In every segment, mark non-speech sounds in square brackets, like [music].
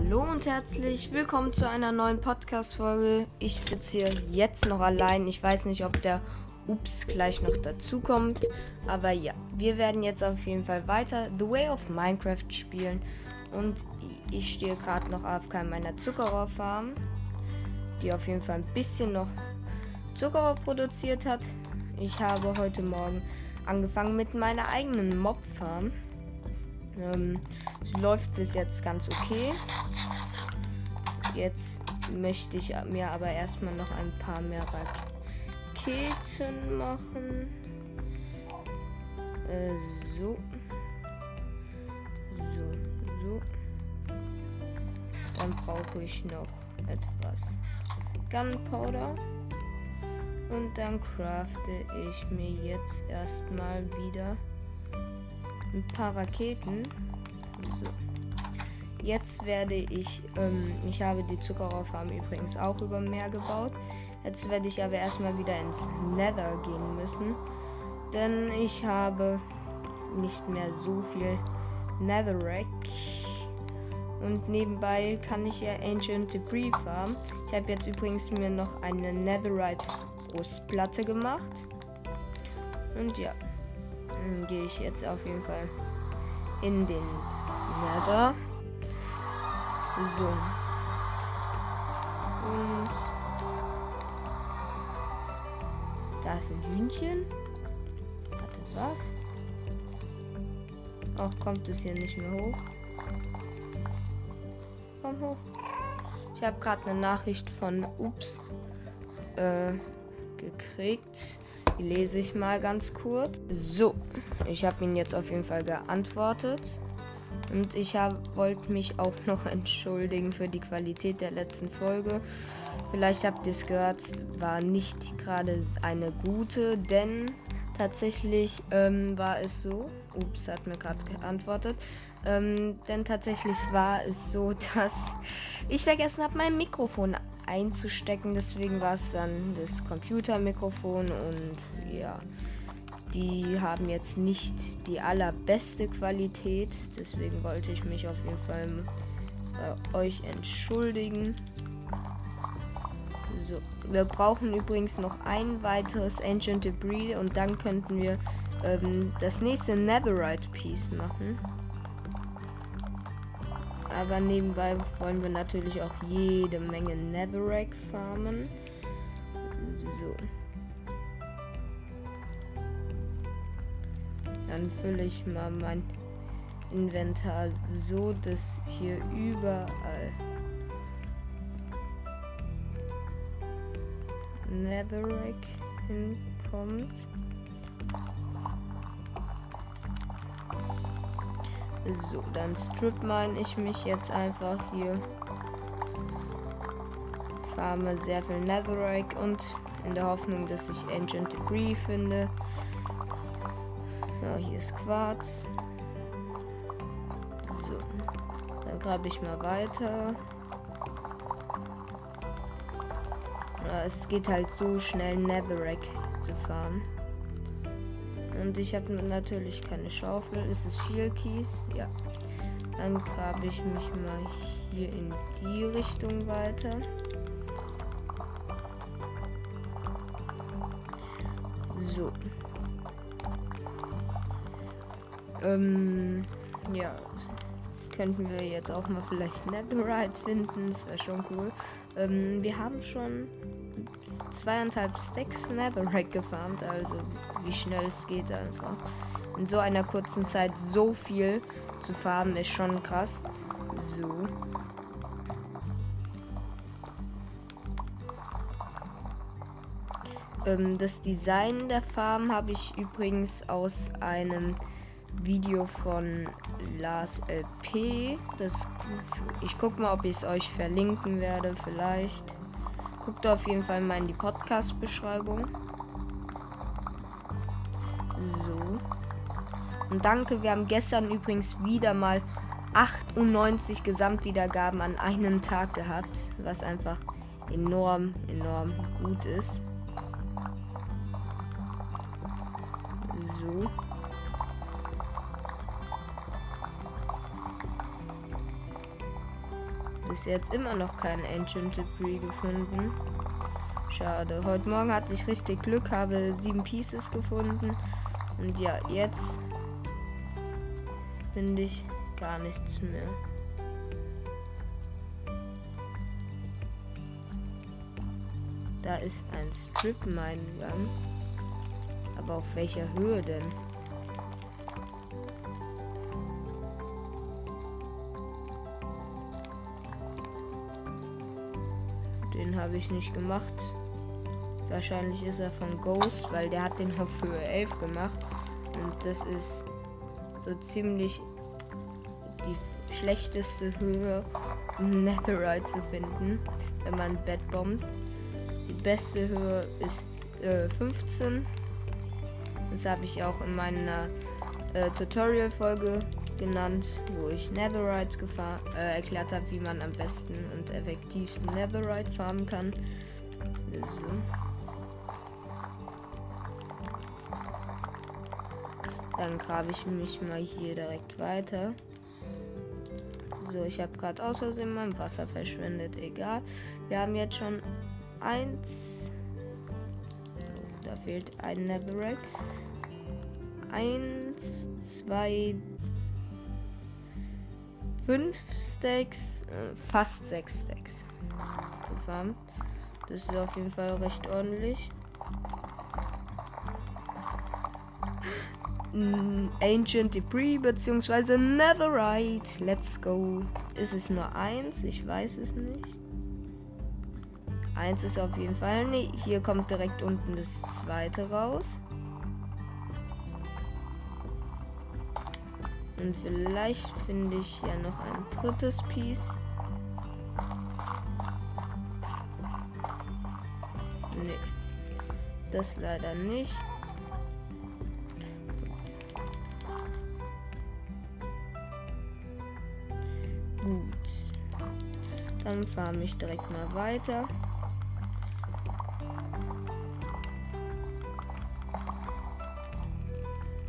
Hallo und herzlich willkommen zu einer neuen Podcast-Folge. Ich sitze hier jetzt noch allein. Ich weiß nicht, ob der Ups gleich noch dazu kommt. Aber ja, wir werden jetzt auf jeden Fall weiter The Way of Minecraft spielen. Und ich stehe gerade noch auf meiner Zuckerrohrfarm, die auf jeden Fall ein bisschen noch Zuckerrohr produziert hat. Ich habe heute Morgen angefangen mit meiner eigenen Mob-Farm. Ähm, sie läuft bis jetzt ganz okay. Jetzt möchte ich mir aber erstmal noch ein paar mehr Raketen machen. Äh, so. So, so. Dann brauche ich noch etwas Gunpowder. Und dann crafte ich mir jetzt erstmal wieder ein paar Raketen. So. Jetzt werde ich, ähm, ich habe die Zuckerrohrfarm übrigens auch über Meer gebaut. Jetzt werde ich aber erstmal wieder ins Nether gehen müssen. Denn ich habe nicht mehr so viel Netherrack. Und nebenbei kann ich ja Ancient Debris farmen. Ich habe jetzt übrigens mir noch eine Netherite Brustplatte gemacht. Und ja gehe ich jetzt auf jeden Fall in den Nether. So. Und da ist ein Hühnchen. Warte, was? Auch kommt es hier nicht mehr hoch. Komm hoch. Ich habe gerade eine Nachricht von Ups äh, gekriegt. Lese ich mal ganz kurz. So, ich habe ihn jetzt auf jeden Fall geantwortet. Und ich wollte mich auch [laughs] noch entschuldigen für die Qualität der letzten Folge. Vielleicht habt ihr es gehört, war nicht gerade eine gute, denn tatsächlich ähm, war es so. Ups, hat mir gerade geantwortet. Ähm, denn tatsächlich war es so, [laughs] dass ich vergessen habe, mein Mikrofon einzustecken. Deswegen war es dann das Computermikrofon und ja, die haben jetzt nicht die allerbeste Qualität. Deswegen wollte ich mich auf jeden Fall bei euch entschuldigen. So, wir brauchen übrigens noch ein weiteres Ancient Debris und dann könnten wir ähm, das nächste Netherite Piece machen. Aber nebenbei wollen wir natürlich auch jede Menge Netherrack farmen. So. Dann fülle ich mal mein Inventar so, dass hier überall Netherrack hinkommt. So, dann strip mine ich mich jetzt einfach hier. Farme sehr viel Netherrack und in der Hoffnung, dass ich Ancient Debris finde. Ja, hier ist Quarz. So, dann grabe ich mal weiter. Ja, es geht halt so schnell Netherrack zu farmen. Und ich habe natürlich keine Schaufel. Ist es Kies? Ja. Dann grabe ich mich mal hier in die Richtung weiter. So. Ähm, ja. Könnten wir jetzt auch mal vielleicht Netherite finden. Das wäre schon cool. Ähm, wir haben schon zweieinhalb Stacks Netherrack gefarmt, also wie schnell es geht einfach. In so einer kurzen Zeit so viel zu farmen ist schon krass. So. Ähm, das Design der Farm habe ich übrigens aus einem Video von Lars LP. Das, ich gucke mal, ob ich es euch verlinken werde, vielleicht. Guckt auf jeden Fall mal in die Podcast-Beschreibung. So. Und danke, wir haben gestern übrigens wieder mal 98 Gesamtwiedergaben an einem Tag gehabt, was einfach enorm, enorm gut ist. So. Bis jetzt immer noch kein Ancient Debris gefunden. Schade. Heute Morgen hatte ich richtig Glück, habe sieben Pieces gefunden. Und ja, jetzt finde ich gar nichts mehr. Da ist ein Strip-Mine-Gang. Aber auf welcher Höhe denn? Habe ich nicht gemacht. Wahrscheinlich ist er von Ghost, weil der hat den auf Höhe 11 gemacht. Und das ist so ziemlich die schlechteste Höhe, um Netherite zu finden, wenn man ein Bett bombt. Die beste Höhe ist äh, 15. Das habe ich auch in meiner äh, Tutorial-Folge genannt, wo ich Netherite äh, erklärt habe, wie man am besten und effektivsten Netherite farmen kann. So. Dann grabe ich mich mal hier direkt weiter. So, ich habe gerade aus Versehen mein Wasser verschwendet. Egal. Wir haben jetzt schon eins. Oh, da fehlt ein Netherrack. Eins, zwei, fünf Stacks, äh, fast sechs Stacks. Das ist auf jeden Fall recht ordentlich. Ancient Debris bzw. Netherite. Let's go. Ist es nur eins? Ich weiß es nicht. Eins ist auf jeden Fall. Nee, hier kommt direkt unten das zweite raus. Und vielleicht finde ich ja noch ein drittes Piece. Nee. Das leider nicht. Dann fahre ich direkt mal weiter.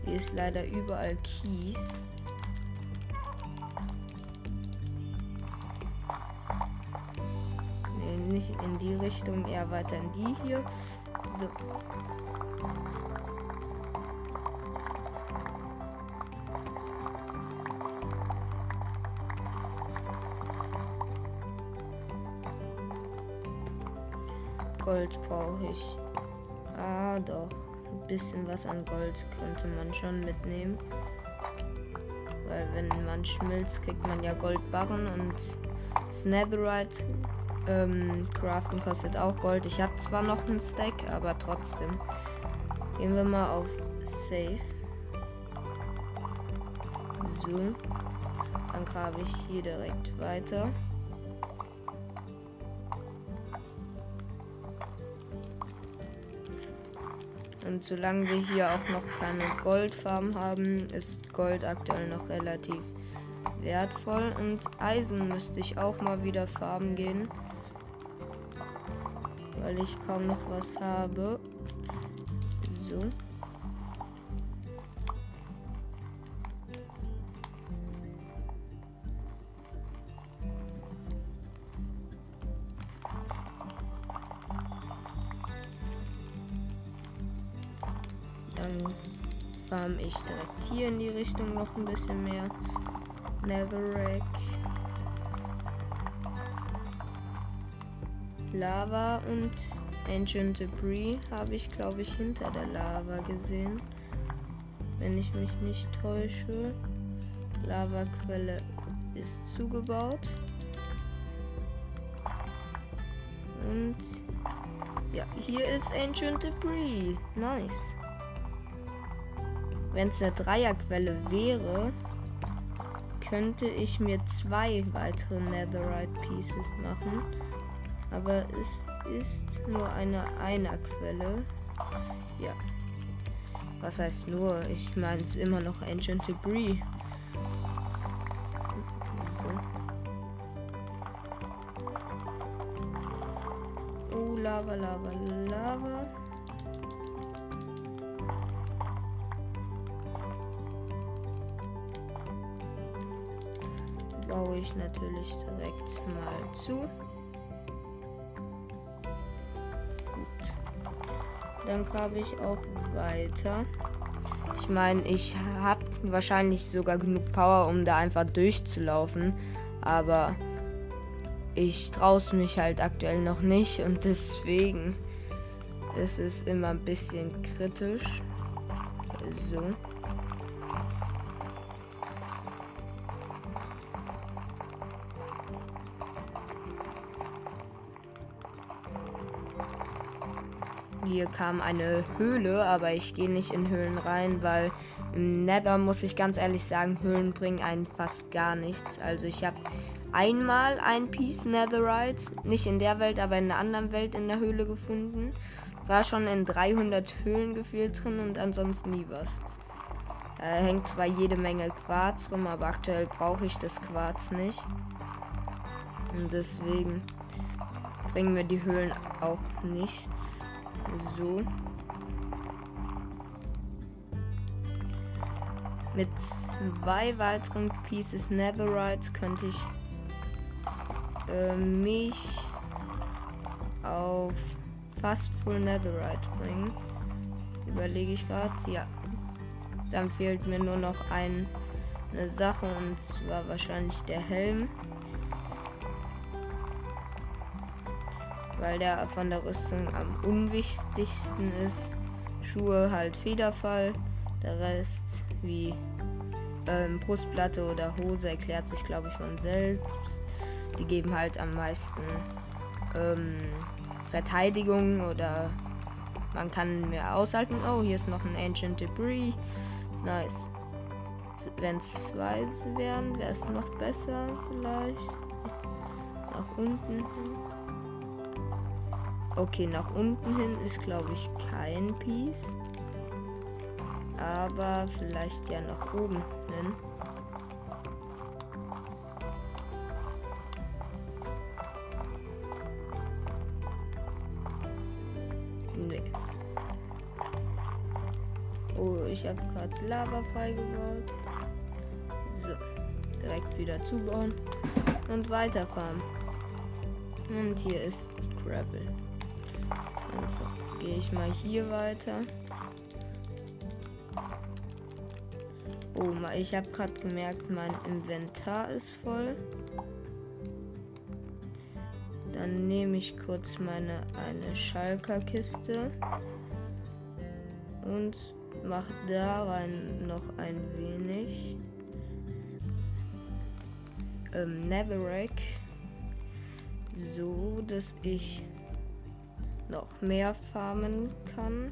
Hier ist leider überall Kies. Die Richtung, eher weiter in die hier. So. Gold brauche ich. Ah, doch. Ein bisschen was an Gold könnte man schon mitnehmen. Weil wenn man schmilzt, kriegt man ja Goldbarren und das Netherite ähm, craften kostet auch Gold. Ich habe zwar noch einen Stack, aber trotzdem. Gehen wir mal auf Safe. So. Dann grabe ich hier direkt weiter. Und solange wir hier auch noch keine Goldfarben haben, ist Gold aktuell noch relativ wertvoll. Und Eisen müsste ich auch mal wieder farben gehen. Weil ich kaum noch was habe. So. Dann farm ich direkt hier in die Richtung noch ein bisschen mehr. Netherrack. Lava und Ancient Debris habe ich, glaube ich, hinter der Lava gesehen. Wenn ich mich nicht täusche. Lavaquelle ist zugebaut. Und ja, hier ist Ancient Debris. Nice. Wenn es eine Dreierquelle wäre, könnte ich mir zwei weitere Netherite Pieces machen. Aber es ist nur eine Einerquelle. Ja. Was heißt nur? Ich meine, es immer noch Ancient Debris. So. Oh, Lava, Lava, Lava. baue ich natürlich direkt mal zu. Dann grabe ich auch weiter. Ich meine, ich habe wahrscheinlich sogar genug Power, um da einfach durchzulaufen. Aber ich traue mich halt aktuell noch nicht und deswegen ist es immer ein bisschen kritisch. So. Hier kam eine Höhle, aber ich gehe nicht in Höhlen rein, weil im Nether muss ich ganz ehrlich sagen, Höhlen bringen einen fast gar nichts. Also ich habe einmal ein Piece Netherite, nicht in der Welt, aber in einer anderen Welt in der Höhle gefunden. War schon in 300 Höhlen gefühlt drin und ansonsten nie was. Da hängt zwar jede Menge Quarz rum, aber aktuell brauche ich das Quarz nicht. Und deswegen bringen mir die Höhlen auch nichts. So. Mit zwei weiteren Pieces Netherite könnte ich äh, mich auf fast Full Netherite bringen. Überlege ich gerade. Ja. Dann fehlt mir nur noch ein, eine Sache und zwar wahrscheinlich der Helm. Weil der von der Rüstung am unwichtigsten ist. Schuhe halt Federfall. Der Rest wie ähm, Brustplatte oder Hose erklärt sich glaube ich von selbst. Die geben halt am meisten ähm, Verteidigung oder man kann mehr aushalten. Oh, hier ist noch ein Ancient Debris. Nice. Wenn es zwei wären, wäre es noch besser vielleicht. Nach unten hin. Okay, nach unten hin ist glaube ich kein Piece. Aber vielleicht ja nach oben hin. ich habe gerade Lava freigebaut. So, direkt wieder zubauen und weiterfahren. Und hier ist Gravel. Gehe ich mal hier weiter. Oh, ich habe gerade gemerkt, mein Inventar ist voll. Dann nehme ich kurz meine eine Schalker-Kiste und mache da rein noch ein wenig ähm, Netherrack, so dass ich noch mehr farmen kann.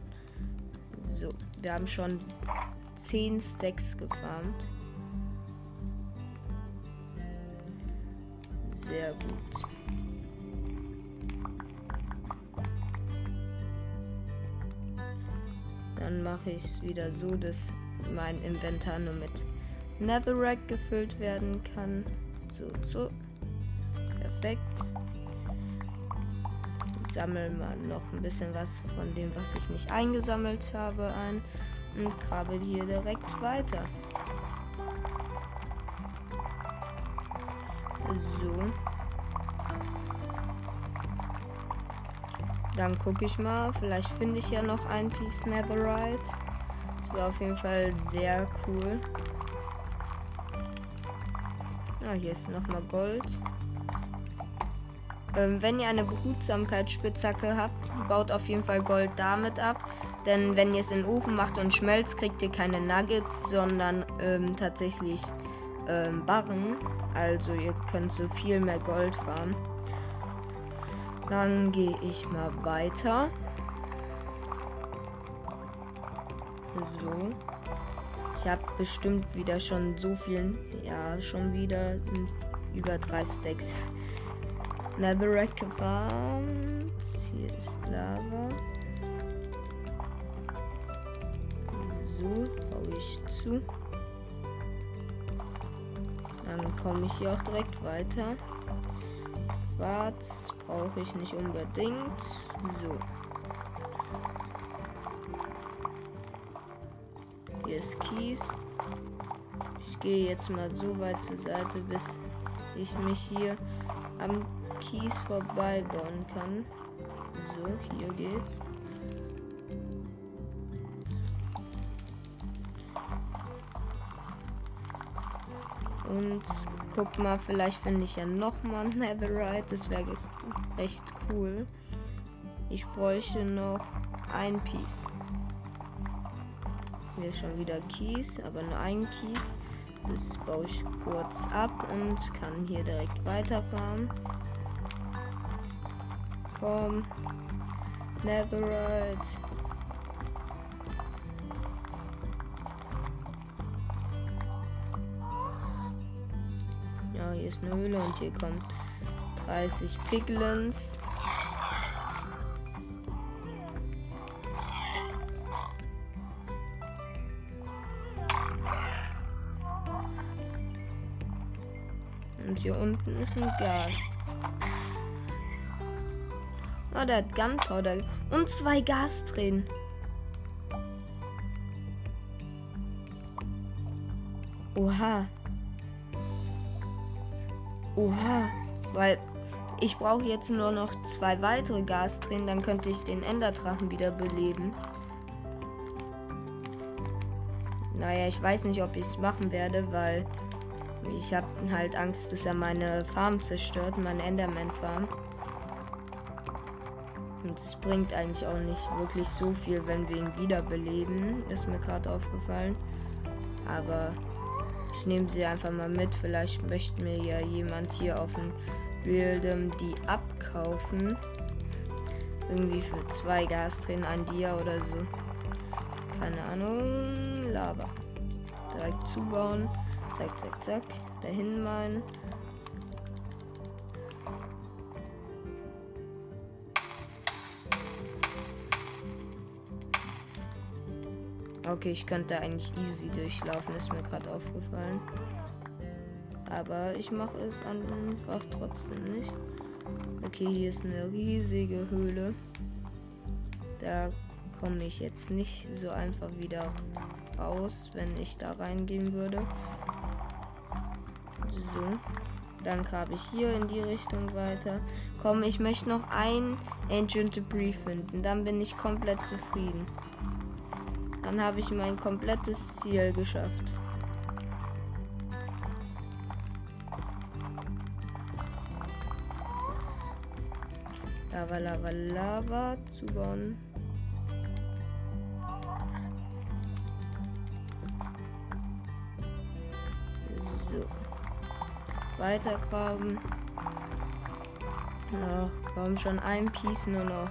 So, wir haben schon 10 Stacks gefarmt. Sehr gut. Dann mache ich es wieder so, dass mein Inventar nur mit Netherrack gefüllt werden kann. So, so. Sammel mal noch ein bisschen was von dem, was ich nicht eingesammelt habe, ein und grabe hier direkt weiter. So. Dann gucke ich mal. Vielleicht finde ich ja noch ein Piece Netherite. Das wäre auf jeden Fall sehr cool. Ah, hier ist nochmal Gold. Ähm, wenn ihr eine Behutsamkeitsspitzhacke habt, baut auf jeden Fall Gold damit ab. Denn wenn ihr es in den Ofen macht und schmelzt, kriegt ihr keine Nuggets, sondern ähm, tatsächlich ähm, Barren. Also ihr könnt so viel mehr Gold farmen. Dann gehe ich mal weiter. So. Ich habe bestimmt wieder schon so viel. Ja, schon wieder über drei Stacks. Netherrack gefarmt. Hier ist Lava. So, baue ich zu. Dann komme ich hier auch direkt weiter. Quarz brauche ich nicht unbedingt. So. Hier ist Kies. Ich gehe jetzt mal so weit zur Seite, bis ich mich hier am Kies vorbei bauen kann. So, hier geht's. Und guck mal, vielleicht finde ich ja noch mal ein Netherite. Das wäre recht cool. Ich bräuchte noch ein Piece. Hier schon wieder Kies, aber nur ein Kies. Das baue ich kurz ab und kann hier direkt weiterfahren. Komm. Netherite. Ja, hier ist eine Höhle und hier kommt 30 Piglins. Hier unten ist ein Gas. Oh, der hat Gunpowder. Und zwei Gastränen. Oha. Oha. Weil ich brauche jetzt nur noch zwei weitere Gastränen, dann könnte ich den Enderdrachen wieder beleben. Naja, ich weiß nicht, ob ich es machen werde, weil ich habe halt Angst, dass er meine Farm zerstört, meine Enderman-Farm. Und es bringt eigentlich auch nicht wirklich so viel, wenn wir ihn wiederbeleben. Ist mir gerade aufgefallen. Aber ich nehme sie einfach mal mit. Vielleicht möchte mir ja jemand hier auf dem Bildem die abkaufen. Irgendwie für zwei Gastränen, ein Dia oder so. Keine Ahnung. Lava. Direkt zubauen. Zack, zack, zack. Dahin meinen. Okay, ich könnte eigentlich easy durchlaufen, ist mir gerade aufgefallen. Aber ich mache es einfach trotzdem nicht. Okay, hier ist eine riesige Höhle. Da komme ich jetzt nicht so einfach wieder raus, wenn ich da reingehen würde. So. Dann grabe ich hier in die Richtung weiter. Komm, ich möchte noch ein Ancient Debris finden. Dann bin ich komplett zufrieden. Dann habe ich mein komplettes Ziel geschafft. Lava, Lava, Lava zubauen. Weiter graben. Noch, komm schon ein Piece nur noch.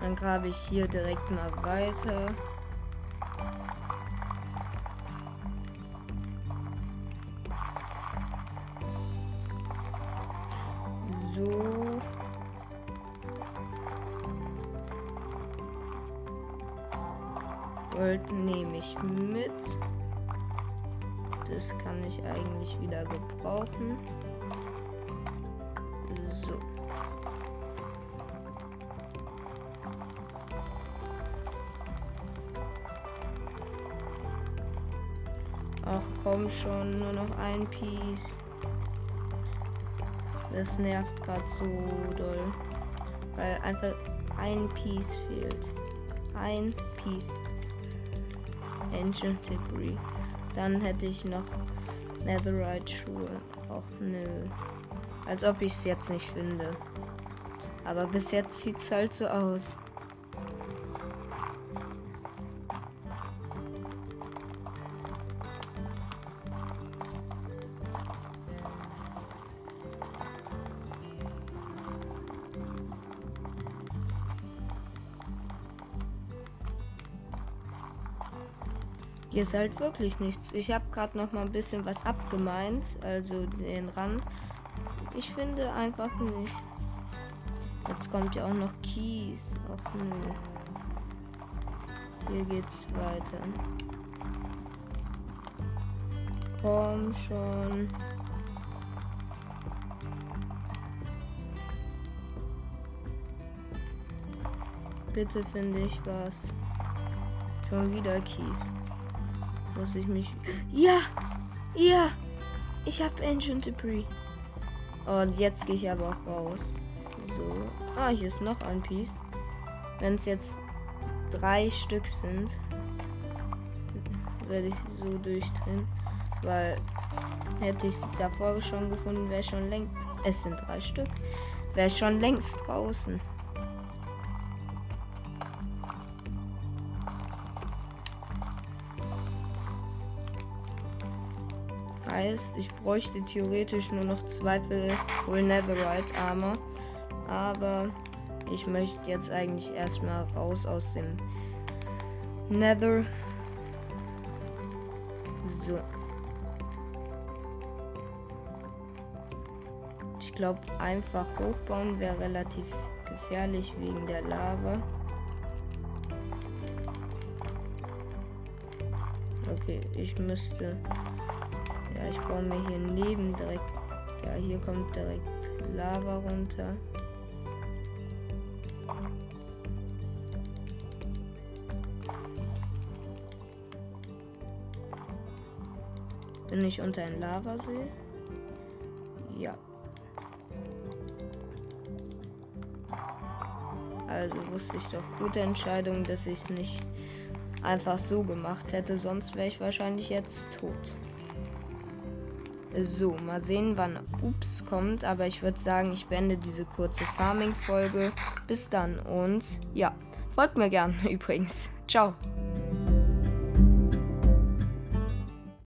Dann grabe ich hier direkt mal weiter. So. Gold nehme ich mit. Das kann ich eigentlich wieder gebrauchen. So. Ach komm schon, nur noch ein Piece. Das nervt gerade so doll. Weil einfach ein Piece fehlt. Ein Piece. Ancient Debris. Dann hätte ich noch Netherite Schuhe. Och nö. Als ob ich es jetzt nicht finde. Aber bis jetzt sieht es halt so aus. Hier ist halt wirklich nichts. Ich habe gerade noch mal ein bisschen was abgemeint, also den Rand. Ich finde einfach nichts. Jetzt kommt ja auch noch Kies. Ach nö. Hier geht's weiter. Komm schon. bitte finde ich was. Schon wieder Kies. Muss ich mich. Ja! Ja! Ich habe Ancient Debris. Und jetzt gehe ich aber auch raus. So. Ah, hier ist noch ein Piece. Wenn es jetzt drei Stück sind, werde ich so durchdrehen. Weil hätte ich es davor schon gefunden, wäre schon längst. Es sind drei Stück. Wäre schon längst draußen. Heißt, ich bräuchte theoretisch nur noch zwei Full Netherite Armor. Aber ich möchte jetzt eigentlich erstmal raus aus dem Nether. So. Ich glaube, einfach hochbauen wäre relativ gefährlich wegen der Lava. Okay, ich müsste. Ja, ich baue mir hier neben direkt. Ja, hier kommt direkt Lava runter. Bin ich unter ein Lavasee? Ja. Also wusste ich doch gute Entscheidung, dass ich es nicht einfach so gemacht hätte, sonst wäre ich wahrscheinlich jetzt tot. So, mal sehen, wann Ups kommt, aber ich würde sagen, ich beende diese kurze Farming-Folge. Bis dann und ja, folgt mir gern [laughs] übrigens. Ciao.